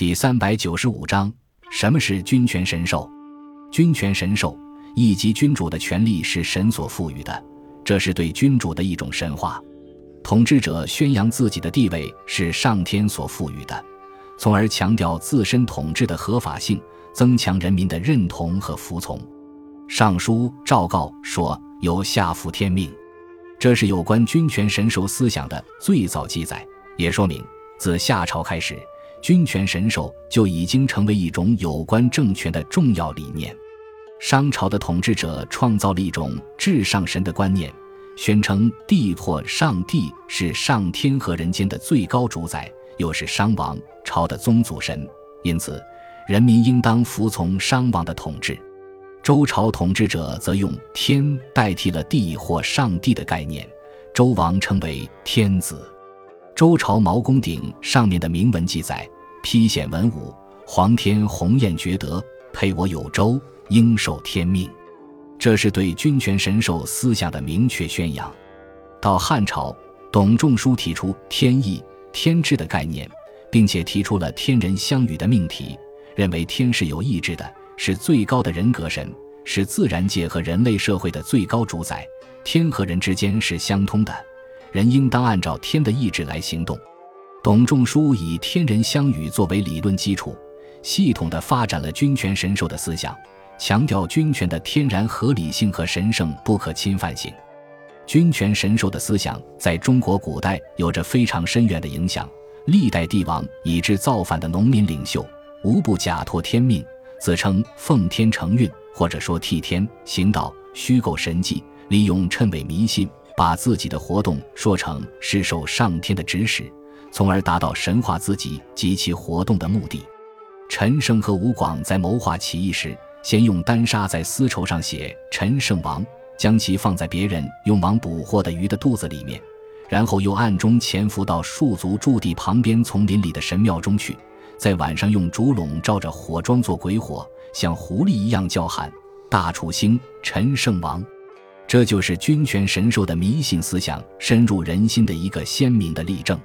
第三百九十五章：什么是君权神授？君权神授，一级君主的权力是神所赋予的，这是对君主的一种神话。统治者宣扬自己的地位是上天所赋予的，从而强调自身统治的合法性，增强人民的认同和服从。尚书诏告说：“由下服天命。”这是有关君权神授思想的最早记载，也说明自夏朝开始。君权神授就已经成为一种有关政权的重要理念。商朝的统治者创造了一种至上神的观念，宣称帝或上帝是上天和人间的最高主宰，又是商王朝的宗祖神，因此人民应当服从商王的统治。周朝统治者则用天代替了帝或上帝的概念，周王称为天子。周朝毛公鼎上面的铭文记载：“披显文武，皇天鸿雁觉德，配我有周，应受天命。”这是对君权神授思想的明确宣扬。到汉朝，董仲舒提出天意、天志的概念，并且提出了天人相与的命题，认为天是有意志的，是最高的人格神，是自然界和人类社会的最高主宰。天和人之间是相通的。人应当按照天的意志来行动。董仲舒以天人相与作为理论基础，系统地发展了君权神授的思想，强调君权的天然合理性和神圣不可侵犯性。君权神授的思想在中国古代有着非常深远的影响，历代帝王以致造反的农民领袖，无不假托天命，自称奉天承运，或者说替天行道，虚构神迹，利用谶纬迷信。把自己的活动说成是受上天的指使，从而达到神化自己及其活动的目的。陈胜和吴广在谋划起义时，先用丹砂在丝绸上写“陈胜王”，将其放在别人用网捕获的鱼的肚子里面，然后又暗中潜伏到戍卒驻地旁边丛林里的神庙中去，在晚上用竹笼照着火装作鬼火，像狐狸一样叫喊：“大楚兴，陈胜王。”这就是君权神授的迷信思想深入人心的一个鲜明的例证。